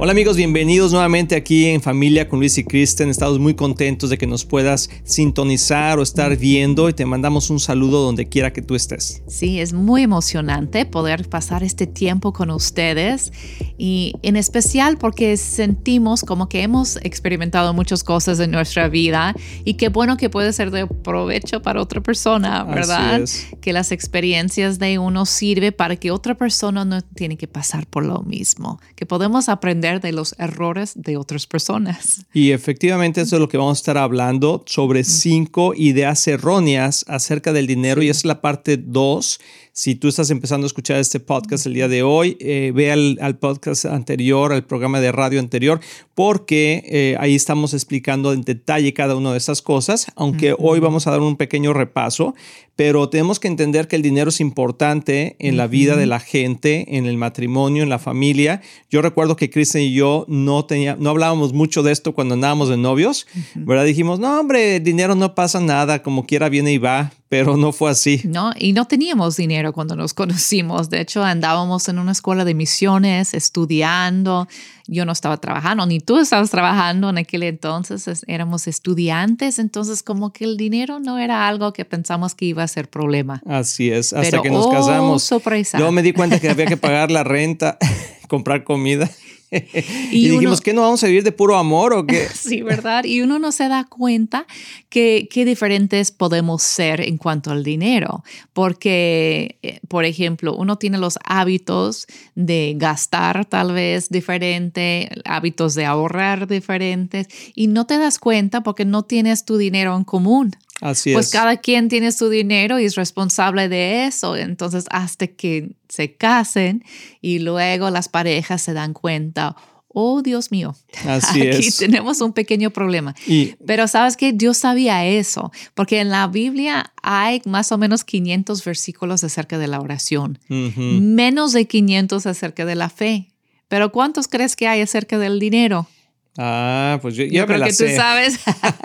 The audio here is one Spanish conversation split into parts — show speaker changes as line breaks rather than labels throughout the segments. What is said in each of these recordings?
Hola amigos, bienvenidos nuevamente aquí en Familia con Luis y Kristen. Estamos muy contentos de que nos puedas sintonizar o estar viendo y te mandamos un saludo donde quiera que tú estés.
Sí, es muy emocionante poder pasar este tiempo con ustedes y en especial porque sentimos como que hemos experimentado muchas cosas en nuestra vida y qué bueno que puede ser de provecho para otra persona, ¿verdad? Que las experiencias de uno sirve para que otra persona no tiene que pasar por lo mismo, que podemos aprender de los errores de otras personas.
Y efectivamente eso es lo que vamos a estar hablando sobre cinco ideas erróneas acerca del dinero y es la parte dos si tú estás empezando a escuchar este podcast el día de hoy, eh, ve al, podcast anterior, al programa de radio anterior, porque eh, ahí estamos explicando en detalle cada una de esas cosas, aunque hoy vamos a dar un pequeño repaso, pero tenemos que entender que el dinero es importante en la vida de la gente, en el matrimonio, en la familia. Yo recuerdo que Kristen y yo no, tenía, no hablábamos mucho de esto cuando andábamos de novios, ¿verdad? Dijimos, no, hombre, el dinero no pasa nada, como quiera viene y va, pero no fue así.
No, y no teníamos dinero cuando nos conocimos. De hecho, andábamos en una escuela de misiones estudiando. Yo no estaba trabajando, ni tú estabas trabajando en aquel entonces. Éramos estudiantes, entonces como que el dinero no era algo que pensamos que iba a ser problema.
Así es, hasta que nos oh, casamos. Yo me di cuenta que había que pagar la renta, comprar comida. y, dijimos que no vamos a vivir de puro amor o qué.
sí, ¿verdad? Y uno no se da cuenta que qué diferentes podemos ser en cuanto al dinero, porque, eh, por ejemplo, uno tiene los hábitos de gastar tal vez diferente, hábitos de ahorrar diferentes, y no te das cuenta porque no tienes tu dinero en común.
Así
pues cada quien tiene su dinero y es responsable de eso. Entonces, hasta que se casen y luego las parejas se dan cuenta, oh Dios mío,
Así
aquí tenemos un pequeño problema. Pero sabes que Dios sabía eso, porque en la Biblia hay más o menos 500 versículos acerca de la oración, menos de 500 acerca de la fe. Pero ¿cuántos crees que hay acerca del dinero?
Ah, pues yo,
yo creo
que
tú sabes.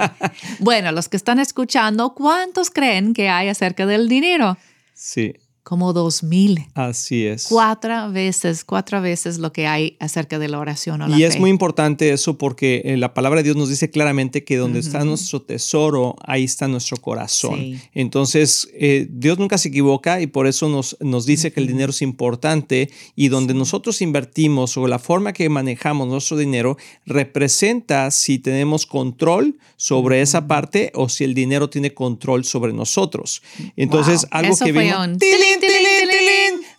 bueno, los que están escuchando, ¿cuántos creen que hay acerca del dinero?
Sí
como dos mil.
Así es.
Cuatro veces, cuatro veces lo que hay acerca de la oración o la
Y es muy importante eso porque eh, la palabra de Dios nos dice claramente que donde está nuestro tesoro, ahí está nuestro corazón. Entonces, eh, Dios nunca se equivoca y por eso nos, nos dice que el dinero es importante y donde nosotros invertimos o la forma que manejamos nuestro dinero representa si tenemos control sobre esa parte o si el dinero tiene control sobre nosotros. Entonces, algo que vimos...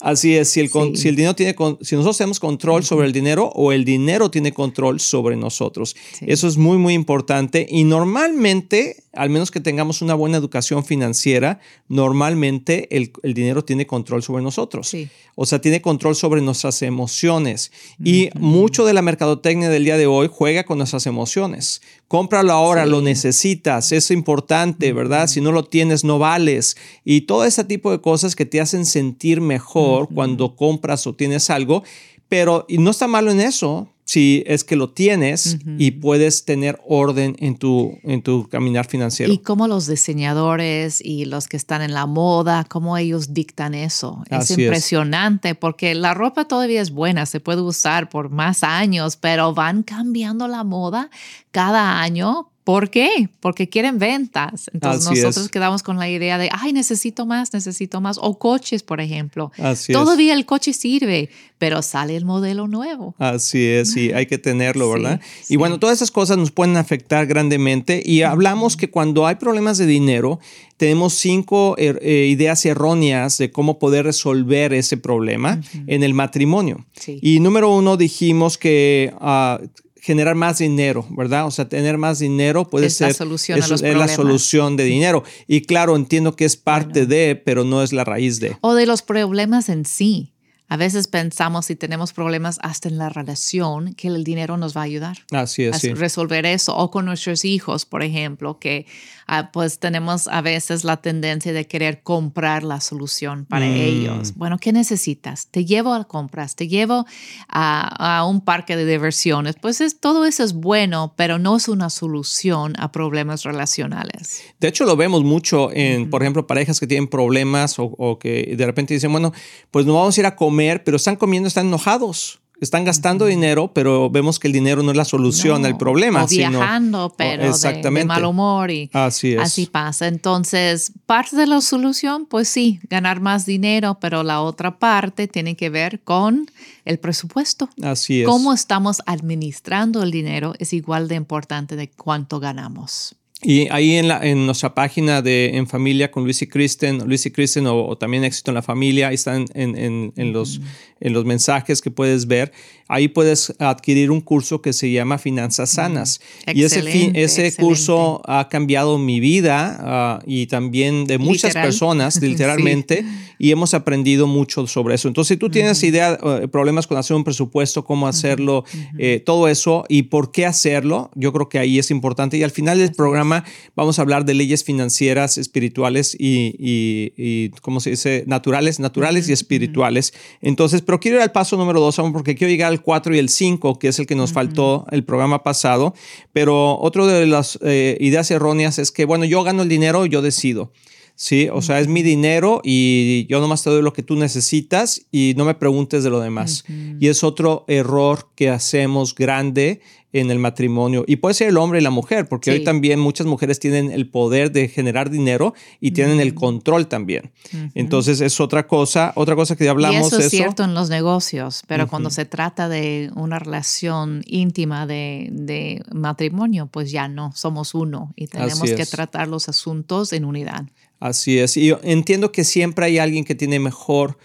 Así es, si el, si el dinero tiene, si nosotros tenemos control sobre el dinero o el dinero tiene control sobre nosotros. Eso es muy, muy importante. Y normalmente, al menos que tengamos una buena educación financiera, normalmente el, el dinero tiene control sobre nosotros. O sea, tiene control sobre nuestras emociones. Y mucho de la mercadotecnia del día de hoy juega con nuestras emociones. Cómpralo ahora, lo necesitas, es importante, ¿verdad? Si no lo tienes, no vales. Y todo ese tipo de cosas que te hacen sentir mejor cuando compras o tienes algo. Pero y no está malo en eso, si es que lo tienes y puedes tener orden en tu, en tu caminar financiero.
Y cómo los diseñadores y los que están en la moda, cómo ellos dictan eso. Es impresionante porque la ropa todavía es buena, se puede usar por más años, pero van cambiando la moda cada año ¿Por qué? Porque quieren ventas. Entonces nosotros quedamos con la idea de, ay, necesito más, necesito más. O coches, por ejemplo.
Así
Todavía el coche sirve, pero sale el modelo nuevo.
Así es, sí, hay que tenerlo, ¿verdad? y bueno, todas esas cosas nos pueden afectar grandemente. Y hablamos que cuando hay problemas de dinero, tenemos cinco er, eh, ideas erróneas de cómo poder resolver ese problema en el matrimonio. Y número uno, dijimos que ah, generar más dinero, ¿verdad? O sea, tener más dinero puede ser
la solución
es, la solución de dinero. Y claro, entiendo que es parte de, pero no es la raíz de.
O de los problemas en sí. A veces pensamos si tenemos problemas hasta en la relación que el dinero nos va a ayudar
Así es,
a
sí.
resolver eso. O con nuestros hijos, por ejemplo, que ah, pues tenemos a veces la tendencia de querer comprar la solución para
Mm.
ellos. Bueno, ¿qué necesitas? Te llevo a compras, te llevo a, a un parque de diversiones. Pues es, todo eso es bueno, pero no es una solución a problemas relacionales.
De hecho, lo vemos mucho en, por ejemplo, parejas que tienen problemas o, o que de repente dicen, bueno, pues no vamos a ir a comer, pero están comiendo, están enojados. Están gastando dinero, pero vemos que el dinero no es la solución
No,
al problema.
O
sino-
viajando, pero de- de,
exactamente.
mal humor y
Así es.
así pasa. Entonces, parte de la solución, pues sí, ganar más dinero, pero la otra parte tiene que ver con el presupuesto.
Así es.
Cómo estamos administrando el dinero es igual de importante de cuánto ganamos.
Y ahí en, la, en nuestra página de En Familia con Luis y Kristen, Luis y Kristen o, o también Éxito en la Familia, ahí están en, en- en los, en los mensajes que puedes ver. Ahí puedes adquirir un curso que se llama Finanzas Sanas. Y ese, fin- ese
excelente.
curso ha cambiado mi vida ah, y también de muchas
Literal.
personas,
Sí.
literalmente, y hemos aprendido mucho sobre eso. Entonces, si tú tienes idea, eh, problemas con hacer un presupuesto, cómo hacerlo, eh, todo eso y por qué hacerlo, yo creo que ahí es importante. Y al final del programa vamos a hablar de leyes financieras, espirituales y, y, y, ¿cómo se dice? Naturales, naturales y espirituales. Entonces, pero quiero ir al paso número dos, aún porque quiero llegar al 4 y el 5, que es el que nos faltó el programa pasado. Pero otro de las eh, ideas erróneas es que, bueno, yo gano el dinero, yo decido. Sí, o sea, es mi dinero y yo nomás te doy lo que tú necesitas y no me preguntes de lo demás. Y es otro error que hacemos grande en el matrimonio. Y puede ser el hombre y la mujer, porque
Sí.
hoy también muchas mujeres tienen el poder de generar dinero y tienen el control también. Entonces es otra cosa, otra cosa que ya hablamos
y eso es cierto en los negocios, pero cuando se trata de una relación íntima de, de matrimonio, pues ya no, somos uno y tenemos que tratar los asuntos en unidad.
Así es. Y yo entiendo que siempre hay alguien que tiene mejor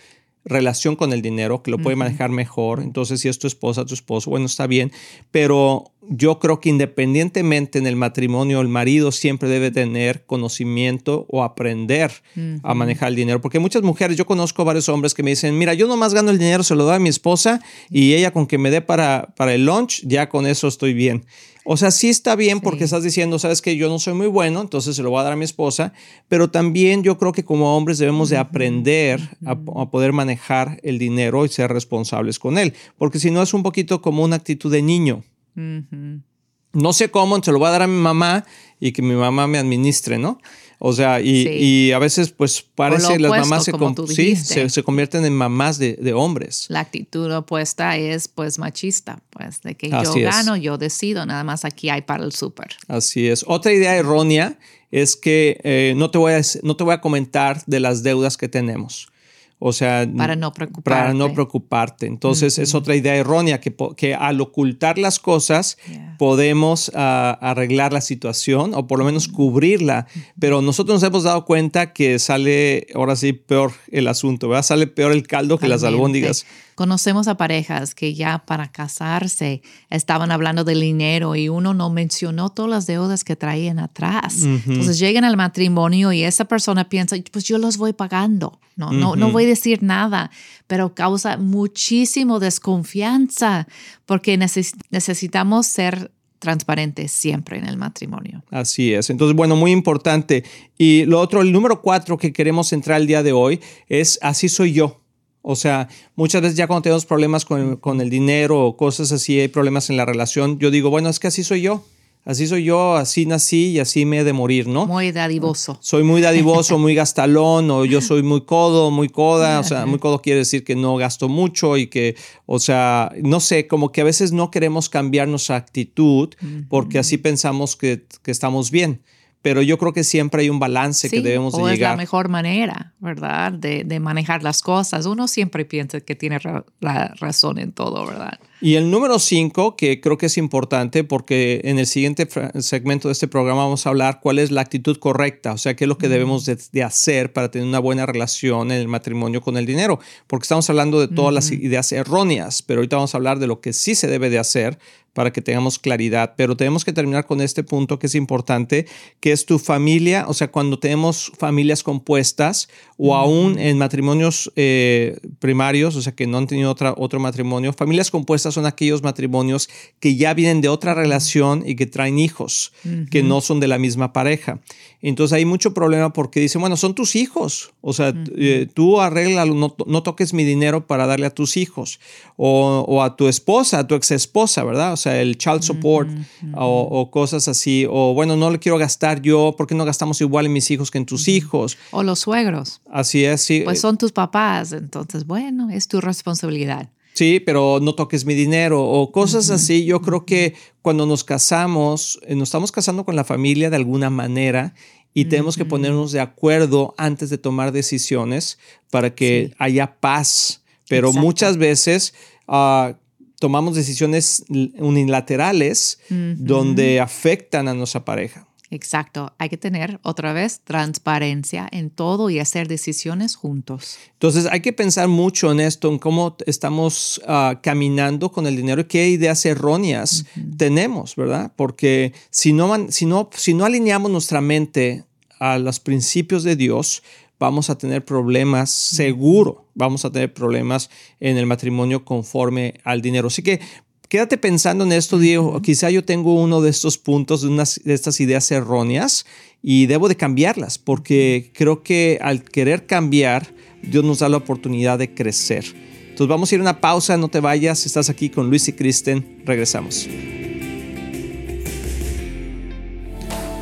relación con el dinero, que lo puede manejar mejor. Entonces, si es tu esposa, tu esposo, bueno, está bien. Pero yo creo que independientemente en el matrimonio, el marido siempre debe tener conocimiento o aprender a manejar el dinero. Porque muchas mujeres, yo conozco varios hombres que me dicen, mira, yo nomás gano el dinero, se lo doy a mi esposa y ella con que me dé para, para el lunch, ya con eso estoy bien. O sea, sí está bien porque
Sí.
estás diciendo, sabes que yo no soy muy bueno, entonces se lo voy a dar a mi esposa, pero también yo creo que como hombres debemos de aprender a, a poder manejar el dinero y ser responsables con él, porque si no es un poquito como una actitud de niño. No sé cómo, se lo voy a dar a mi mamá y que mi mamá me administre, ¿no? O sea, y,
Sí.
y a veces pues parece las
opuesto,
mamás se, sí,
dijiste.
se, se convierten en mamás de, de hombres.
La actitud opuesta es pues machista, pues de que
Así
yo
es.
gano, yo decido, nada más aquí hay para el súper.
Así es. Otra idea errónea es que eh, no, te voy a, no te voy a comentar de las deudas que tenemos. O sea,
Para no preocuparte.
para no preocuparte. Entonces es otra idea errónea que, que al ocultar las cosas
Yeah.
podemos ah, arreglar la situación o por lo menos cubrirla. Pero nosotros nos hemos dado cuenta que sale ahora sí peor el asunto, ¿verdad? Sale peor el caldo que las albóndigas.
Conocemos a parejas que ya para casarse estaban hablando del dinero y uno no mencionó todas las deudas que traían atrás. Entonces llegan al matrimonio y esa persona piensa, pues yo los voy pagando. No, no, no voy a decir nada, pero causa muchísimo desconfianza porque neces- necesitamos ser transparentes siempre en el matrimonio.
Así es. Entonces, bueno, muy importante. Y lo otro, el número cuatro que queremos entrar el día de hoy es así soy yo. O sea, muchas veces ya cuando tenemos problemas con, con el dinero o cosas así, hay problemas en la relación, yo digo, bueno, es que así soy yo. Así soy yo, así nací y así me he de morir, ¿no?
Muy dadivoso.
soy muy dadivoso, muy gastalón, o yo soy muy codo, muy coda. O sea, muy codo quiere decir que no gasto mucho y que, o sea, no sé, como que a veces no queremos cambiar nuestra actitud porque así pensamos que, que estamos bien. Pero yo creo que siempre hay un balance que debemos de
o es la mejor manera, ¿verdad? De, de manejar las cosas. Uno siempre piensa que tiene ra- la razón en todo, ¿verdad?
Y el número cinco, que creo que es importante porque en el siguiente segmento de este programa vamos a hablar cuál es la actitud correcta, o sea, qué es lo que debemos de, de hacer para tener una buena relación en el matrimonio con el dinero, porque estamos hablando de todas las ideas erróneas, pero ahorita vamos a hablar de lo que sí se debe de hacer para que tengamos claridad, pero tenemos que terminar con este punto que es importante, que es tu familia, o sea, cuando tenemos familias compuestas o aún en matrimonios eh, primarios, o sea, que no han tenido otra, otro matrimonio. Familias compuestas son aquellos matrimonios que ya vienen de otra relación y que traen hijos, que no son de la misma pareja. Entonces hay mucho problema porque dicen, bueno, son tus hijos, o sea, eh, tú arregla, no, no, toques mi dinero para darle a tus hijos, o, a tu esposa, a tu ex esposa, ¿verdad? O sea, el child support o, o, cosas así, o bueno, no le quiero gastar yo, ¿por qué no gastamos igual en mis hijos que en tus hijos?
O los suegros.
Así es, sí.
Pues son tus papás, entonces, bueno, es tu responsabilidad.
Sí, pero no toques mi dinero o cosas así. Yo creo que cuando nos casamos, eh, nos estamos casando con la familia de alguna manera y tenemos que ponernos de acuerdo antes de tomar decisiones para que haya paz. Pero muchas veces ah, tomamos decisiones unilaterales donde afectan a nuestra pareja.
Exacto, hay que tener otra vez transparencia en todo y hacer decisiones juntos.
Entonces hay que pensar mucho en esto, en cómo estamos ah, caminando con el dinero y qué ideas erróneas tenemos, ¿verdad? Porque si no, si, no, si no alineamos nuestra mente a los principios de Dios, vamos a tener problemas, seguro, vamos a tener problemas en el matrimonio conforme al dinero. Así que quédate pensando en esto, Diego. Quizá yo tengo uno de estos puntos, de, unas, de estas ideas erróneas y debo de cambiarlas porque creo que al querer cambiar, Dios nos da la oportunidad de crecer. Entonces vamos a ir a una pausa, no te vayas, estás aquí con Luis y Kristen, regresamos.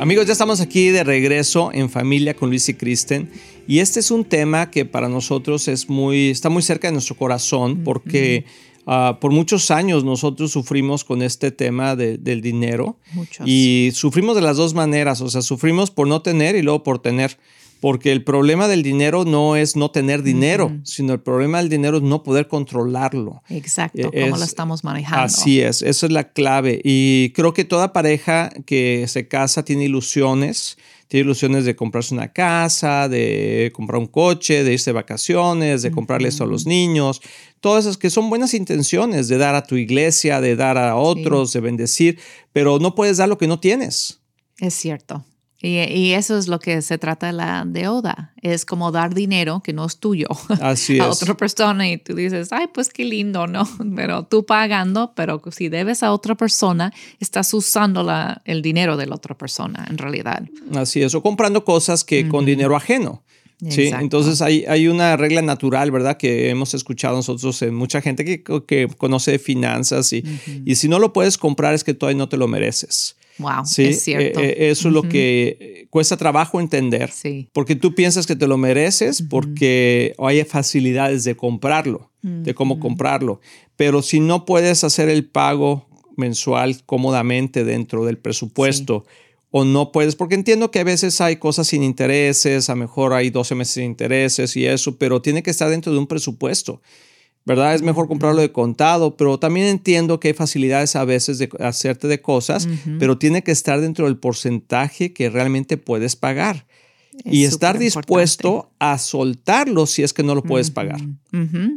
Amigos, ya estamos aquí de regreso en familia con Luis y Kristen y este es un tema que para nosotros es muy, está muy cerca de nuestro corazón porque ah, por muchos años nosotros sufrimos con este tema del dinero y sufrimos de las dos maneras, o sea, sufrimos por no tener y luego por tener porque el problema del dinero no es no tener dinero, sino el problema del dinero es no poder controlarlo.
Exacto, cómo lo estamos manejando.
Así es, esa es la clave. Y creo que toda pareja que se casa tiene ilusiones, tiene ilusiones de comprarse una casa, de comprar un coche, de irse de vacaciones, de comprarle eso a los niños, todas esas que son buenas intenciones de dar a tu iglesia, de dar a otros, de bendecir, pero no puedes dar lo que no tienes.
Es cierto. Y, eso es lo que se trata la deuda. Es como dar dinero que no es tuyo a otra persona y tú dices, ay, pues qué lindo, ¿no? Pero tú pagando, pero si debes a otra persona, estás usando la, el dinero de la otra persona en realidad.
Así es, o comprando cosas que con dinero ajeno. Sí, entonces hay, hay, una regla natural, ¿verdad? Que hemos escuchado nosotros en mucha gente que, que conoce finanzas y, y si no lo puedes comprar es que todavía no te lo mereces.
Wow, sí, es cierto.
Eh, eh, eso es lo que cuesta trabajo entender.
Sí.
Porque tú piensas que te lo mereces porque hay facilidades de comprarlo, de cómo comprarlo. Pero si no puedes hacer el pago mensual cómodamente dentro del presupuesto, o no puedes, porque entiendo que a veces hay cosas sin intereses, a lo mejor hay 12 meses sin intereses y eso, pero tiene que estar dentro de un presupuesto. ¿Verdad? Es mejor comprarlo de contado, pero también entiendo que hay facilidades a veces de hacerte de cosas, pero tiene que estar dentro del porcentaje que realmente puedes pagar. y estar dispuesto a soltarlo si es que no lo puedes pagar.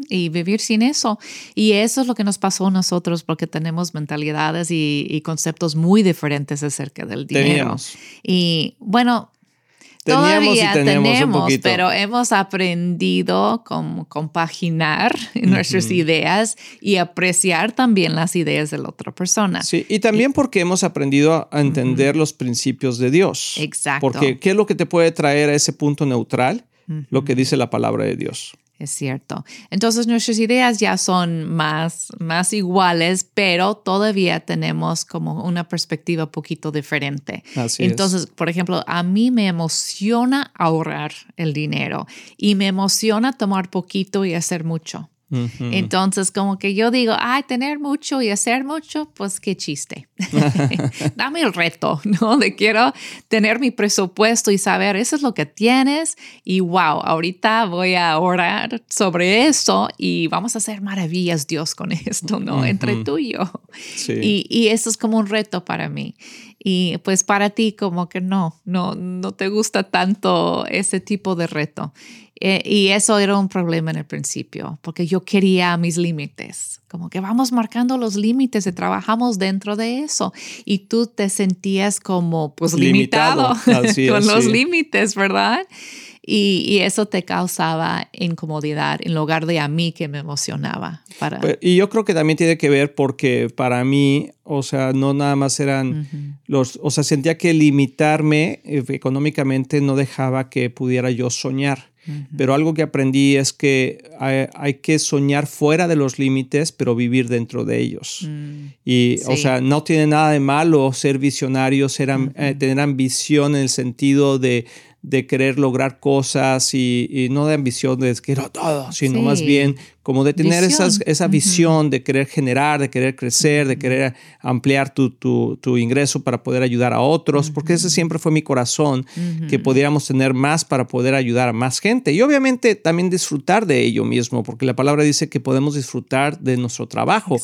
Y vivir sin eso. Y eso es lo que nos pasó a nosotros porque tenemos mentalidades y, conceptos muy diferentes acerca del dinero. Y bueno, Todavía tenemos, pero hemos aprendido cómo compaginar nuestras ideas y apreciar también las ideas de la otra persona.
Sí, y también porque hemos aprendido a entender los principios de Dios.
Exacto.
Porque ¿qué es lo que te puede traer a ese punto neutral? Lo que dice la palabra de Dios.
Es cierto. Entonces nuestras ideas ya son más, más iguales, pero todavía tenemos como una perspectiva un poquito diferente.
Así
Entonces, por ejemplo, a mí me emociona ahorrar el dinero y me emociona tomar poquito y hacer mucho. Entonces, como que yo digo, ay, tener mucho y hacer mucho, pues qué chiste. Dame el reto, ¿no? De quiero tener mi presupuesto y saber, eso es lo que tienes y wow, ahorita voy a orar sobre eso y vamos a hacer maravillas, Dios, con esto, ¿no? Entre tú y yo. Y, y eso es como un reto para mí. Y pues para ti como que no, no, no te gusta tanto ese tipo de reto. Eh, y eso era un problema en el principio, porque yo quería mis límites, como que vamos marcando los límites y trabajamos dentro de eso. Y tú te sentías como pues limitado, con los límites, ¿verdad? Y, eso te causaba incomodidad en lugar de a mí que me emocionaba. Para...
Pues, y yo creo que también tiene que ver porque para mí, o sea, no nada más eran los, o sea, sentía que limitarme eh, económicamente no dejaba que pudiera yo soñar. Pero algo que aprendí es que hay, que soñar fuera de los límites, pero vivir dentro de ellos. Mm. Y, o sea, no tiene nada de malo ser visionario, ser, eh, tener ambición en el sentido de, de querer lograr cosas y, no de ambición de quiero todo, sino más bien como de tener esa visión de querer generar, de querer crecer, de querer ampliar tu, tu, ingreso para poder ayudar a otros, porque ese siempre fue mi corazón, que pudiéramos tener más para poder ayudar a más gente y obviamente también disfrutar de ello mismo, porque la palabra dice que podemos disfrutar de nuestro trabajo,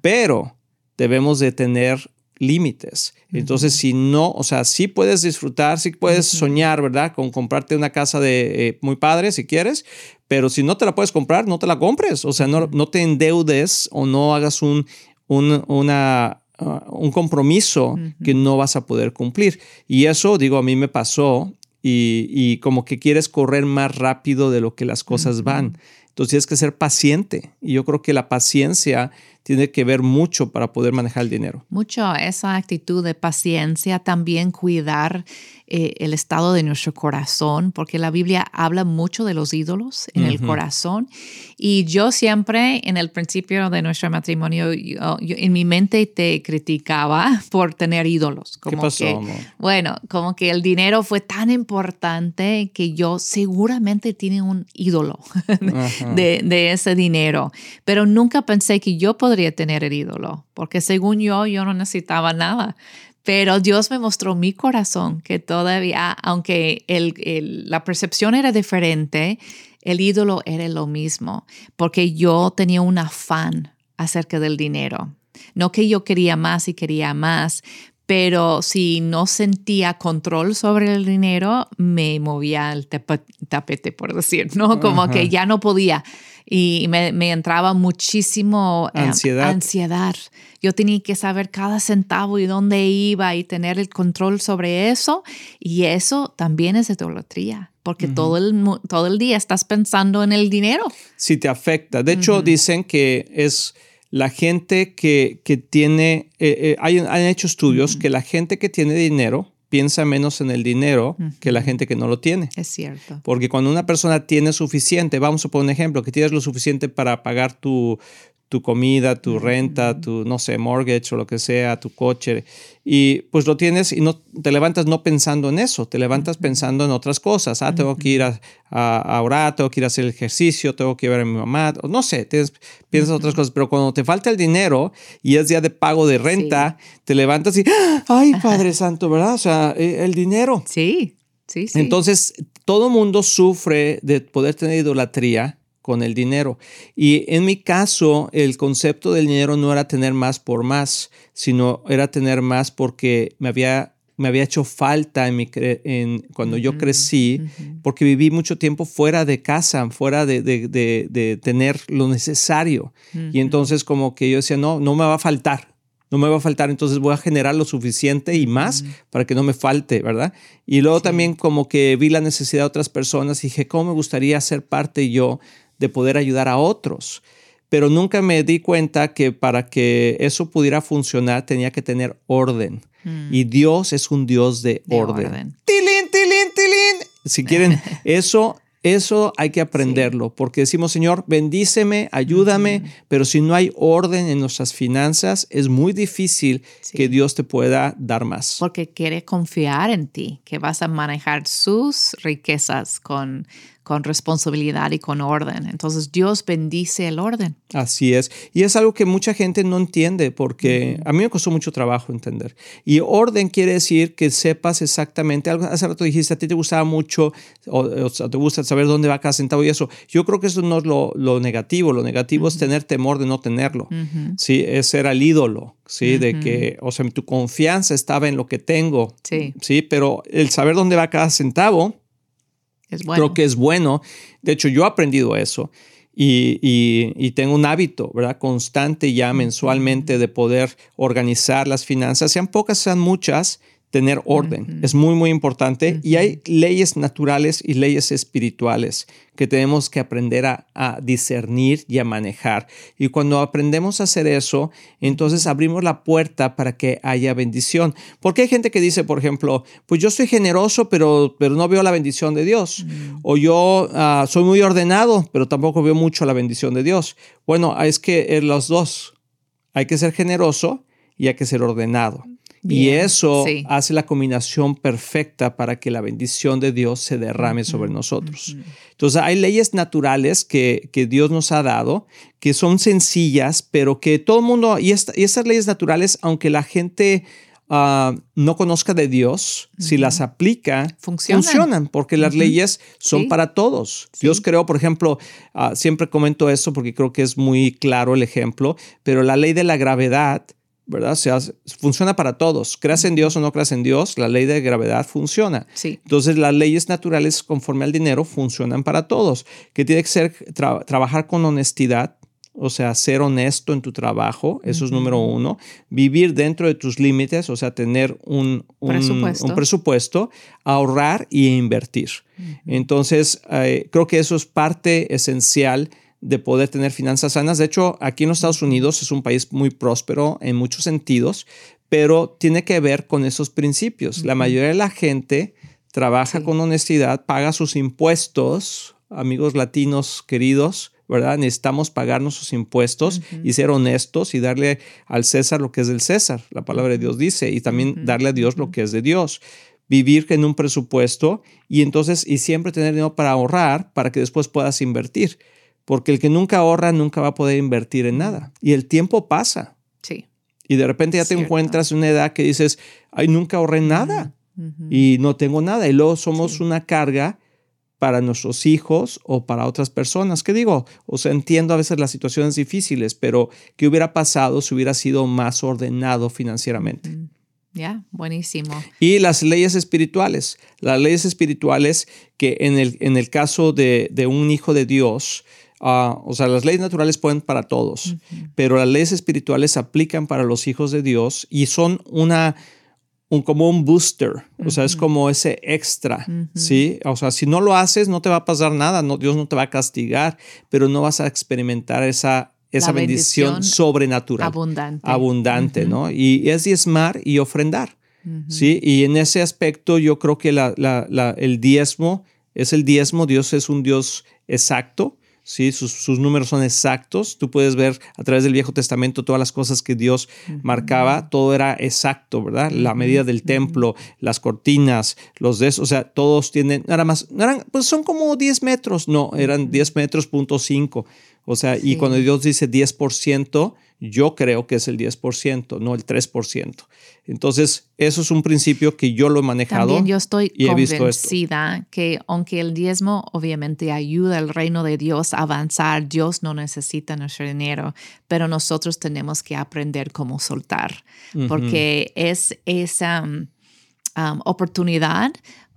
pero debemos de tener límites. Entonces, si no, o sea, sí puedes disfrutar, sí puedes soñar, ¿verdad? Con comprarte una casa de eh, muy padre si quieres, pero si no te la puedes comprar, no te la compres. O sea, no, no te endeudes o no hagas un, un, una, ah, un compromiso que no vas a poder cumplir. Y eso, digo, a mí me pasó y, y como que quieres correr más rápido de lo que las cosas van. Entonces tienes que ser paciente. Y yo creo que la paciencia tiene que ver mucho para poder manejar el dinero.
Mucho esa actitud de paciencia, también cuidar eh, el estado de nuestro corazón, porque la Biblia habla mucho de los ídolos en el corazón. Y yo siempre, en el principio de nuestro matrimonio, en mi mente te criticaba por tener ídolos.
Como ¿Qué pasó,
Bueno, como que el dinero fue tan importante que yo seguramente tiene un ídolo de, de ese dinero, pero nunca pensé que yo podría tener el ídolo, porque según yo, yo no necesitaba nada. Pero Dios me mostró mi corazón que todavía, aunque la percepción era diferente, el ídolo era lo mismo, porque yo tenía un afán acerca del dinero. No que yo quería más y quería más, pero si no sentía control sobre el dinero, me movía el tapete, por decir, ¿no? Como que ya no podía y me, entraba muchísimo
eh, ansiedad.
ansiedad. Yo tenía que saber cada centavo y dónde iba y tener el control sobre eso. Y eso también es idolatría, porque todo, el, todo el día estás pensando en el dinero.
Sí, te afecta. De hecho, dicen que es la gente que, que tiene, eh, eh, hay, han hecho estudios que la gente que tiene dinero, piensa menos en el dinero que la gente que no lo tiene.
Es cierto.
Porque cuando una persona tiene suficiente, vamos a poner un ejemplo, que tienes lo suficiente para pagar tu, tu comida, tu renta, tu, no sé, mortgage o lo que sea, tu coche, y pues lo tienes y no te levantas no pensando en eso, te levantas pensando en otras cosas. Ah, tengo que ir a, a, orar, tengo que ir a hacer ejercicio, tengo que ver a mi mamá, no sé, tienes, piensas otras cosas, pero cuando te falta el dinero y es día de pago de renta, te levantas y, ay, Padre Santo, ¿verdad? O sea, e, el dinero.
Sí, sí, sí.
Entonces, todo mundo sufre de poder tener idolatría con el dinero. Y en mi caso, el concepto del dinero no era tener más por más, sino era tener más porque me había, me había hecho falta en mi en, cuando yo crecí, porque viví mucho tiempo fuera de casa, fuera de, de, de, tener lo necesario. Y entonces como que yo decía, no, no me va a faltar. No me va a faltar, entonces voy a generar lo suficiente y más para que no me falte, ¿verdad? Y luego también como que vi la necesidad de otras personas y dije, ¿cómo me gustaría ser parte yo de poder ayudar a otros. Pero nunca me di cuenta que para que eso pudiera funcionar tenía que tener orden. Mm. Y Dios es un Dios de, orden. ¡Tilín, tilín, tilín! Si quieren, eso eso hay que aprenderlo, porque decimos, Señor, bendíceme, ayúdame, pero si no hay orden en nuestras finanzas, es muy difícil que Dios te pueda dar más.
Porque quiere confiar en ti, que vas a manejar sus riquezas con, con responsabilidad y con orden. Entonces Dios bendice el orden.
Así es. Y es algo que mucha gente no entiende porque a mí me costó mucho trabajo entender. Y orden quiere decir que sepas exactamente, algo, hace rato dijiste, a ti te gustaba mucho o, te gusta saber dónde va cada centavo y eso. Yo creo que eso no es lo, negativo. Lo negativo es tener temor de no tenerlo. Sí, es ser al ídolo. Sí, de que, o sea, tu confianza estaba en lo que tengo.
Sí.
Sí, pero el saber dónde va cada centavo Creo que es bueno. De hecho, yo he aprendido eso y, y, tengo un hábito, ¿verdad? Constante ya mensualmente de poder organizar las finanzas, sean pocas, sean muchas, tener orden. Es muy, muy importante. Y hay leyes naturales y leyes espirituales que tenemos que aprender a, discernir y a manejar. Y cuando aprendemos a hacer eso, entonces abrimos la puerta para que haya bendición. Porque hay gente que dice, por ejemplo, pues yo soy generoso, pero, pero no veo la bendición de Dios. O yo ah, soy muy ordenado, pero tampoco veo mucho la bendición de Dios. Bueno, es que los dos. Hay que ser generoso y hay que ser ordenado y eso hace la combinación perfecta para que la bendición de Dios se derrame sobre nosotros. Entonces hay leyes naturales que, que, Dios nos ha dado, que son sencillas, pero que todo el mundo, y, y estas leyes naturales, aunque la gente ah, no conozca de Dios, si las aplica, funcionan, porque las leyes son para todos. Dios creó, por ejemplo, ah, siempre comento esto porque creo que es muy claro el ejemplo, pero la ley de la gravedad ¿verdad? funciona para todos. Creas en Dios o no creas en Dios, la ley de gravedad funciona.
Sí.
Entonces, las leyes naturales conforme al dinero funcionan para todos. Que tiene que ser trabajar con honestidad, o sea, ser honesto en tu trabajo, eso es número uno. Vivir dentro de tus límites, o sea, tener un, presupuesto. ahorrar y invertir. Entonces, eh, creo que eso es parte esencial de poder tener finanzas sanas. De hecho, aquí en los Estados Unidos es un país muy próspero en muchos sentidos, pero tiene que ver con esos principios. La mayoría de la gente trabaja con honestidad, paga sus impuestos, amigos latinos queridos, ¿verdad? Necesitamos pagar nuestros impuestos y ser honestos y darle al César lo que es del César, la palabra de Dios dice, y también darle a Dios lo que es de Dios. Vivir en un presupuesto y entonces, y siempre tener dinero para ahorrar para que después puedas invertir porque el que nunca ahorra nunca va a poder invertir en nada. Y el tiempo pasa.
Sí.
Y de repente ya te encuentras en una edad que dices, ay, nunca ahorré nada y no tengo nada. Y luego somos una carga para nuestros hijos o para otras personas. ¿Qué digo? O sea, entiendo a veces las situaciones difíciles, pero ¿qué hubiera pasado si hubiera sido más ordenado financieramente?
Ya, buenísimo.
Y las leyes espirituales. Las leyes espirituales que en el, en el caso de, de un hijo de Dios, Ah, o sea, las leyes naturales pueden para todos, pero las leyes espirituales aplican para los hijos de Dios y son una, un, como un booster, o sea, es como ese extra, ¿sí? O sea, si no lo haces, no te va a pasar nada, no, Dios no te va a castigar, pero no vas a experimentar esa, esa bendición, sobrenatural.
Abundante.
Abundante, ¿no? Y es diezmar y ofrendar. ¿sí? Y en ese aspecto yo creo que el diezmo es el diezmo, Dios es un Dios exacto, ¿sí? Sus, números son exactos. Tú puedes ver a través del Viejo Testamento todas las cosas que Dios marcaba, todo era exacto, ¿verdad? La medida del templo, las cortinas, los de o sea, todos tienen, nada más, no eran, pues son como 10 metros, no, eran 10 metros punto 5. O sea, y cuando Dios dice 10%, yo creo que es el 10%, no el 3%. Entonces, eso es un principio que yo lo he manejado.
También yo estoy convencida que aunque el diezmo obviamente ayuda al reino de Dios a avanzar, Dios no necesita nuestro dinero, pero nosotros tenemos que aprender cómo soltar, porque es esa um, um, oportunidad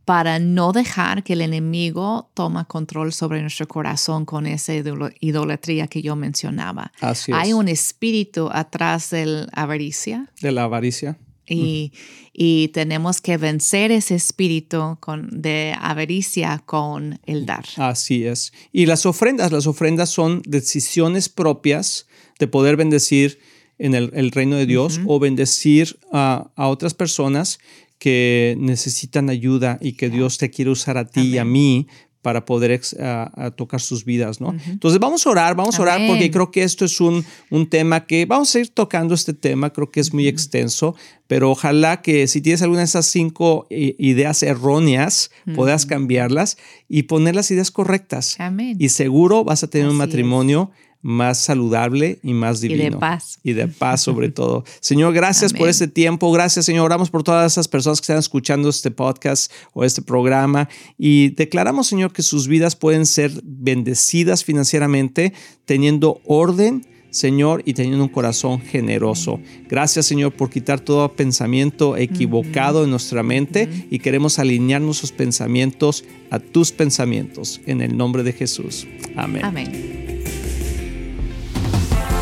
para no dejar que el enemigo toma control sobre nuestro corazón con esa idolatría que yo mencionaba.
Así
Hay un espíritu atrás de la avaricia.
De la avaricia.
Y, y, tenemos que vencer ese espíritu con, de avaricia con el dar.
Así es. Y las ofrendas, las ofrendas son decisiones propias de poder bendecir en el, reino de Dios o bendecir a, a otras personas que necesitan ayuda y que Dios te quiere usar a ti y a mí para poder tocar sus vidas, ¿no? Entonces vamos a orar, vamos a orar porque creo que esto es un, un, tema que vamos a ir tocando este tema, creo que es muy extenso, pero ojalá que si tienes alguna de esas cinco eh, ideas erróneas, puedas cambiarlas y poner las ideas correctas.
Amén.
Y seguro vas a tener un matrimonio más saludable y más divino.
Y de paz.
Y de paz sobre todo. Señor, gracias por este tiempo. Gracias, Señor. Oramos por todas esas personas que están escuchando este podcast o este programa y declaramos, Señor, que sus vidas pueden ser bendecidas financieramente teniendo orden. Señor, y teniendo un corazón generoso. Gracias, Señor, por quitar todo pensamiento equivocado en nuestra mente y queremos alinear nuestros pensamientos a tus pensamientos. En el nombre de Jesús. Amén.
Amén.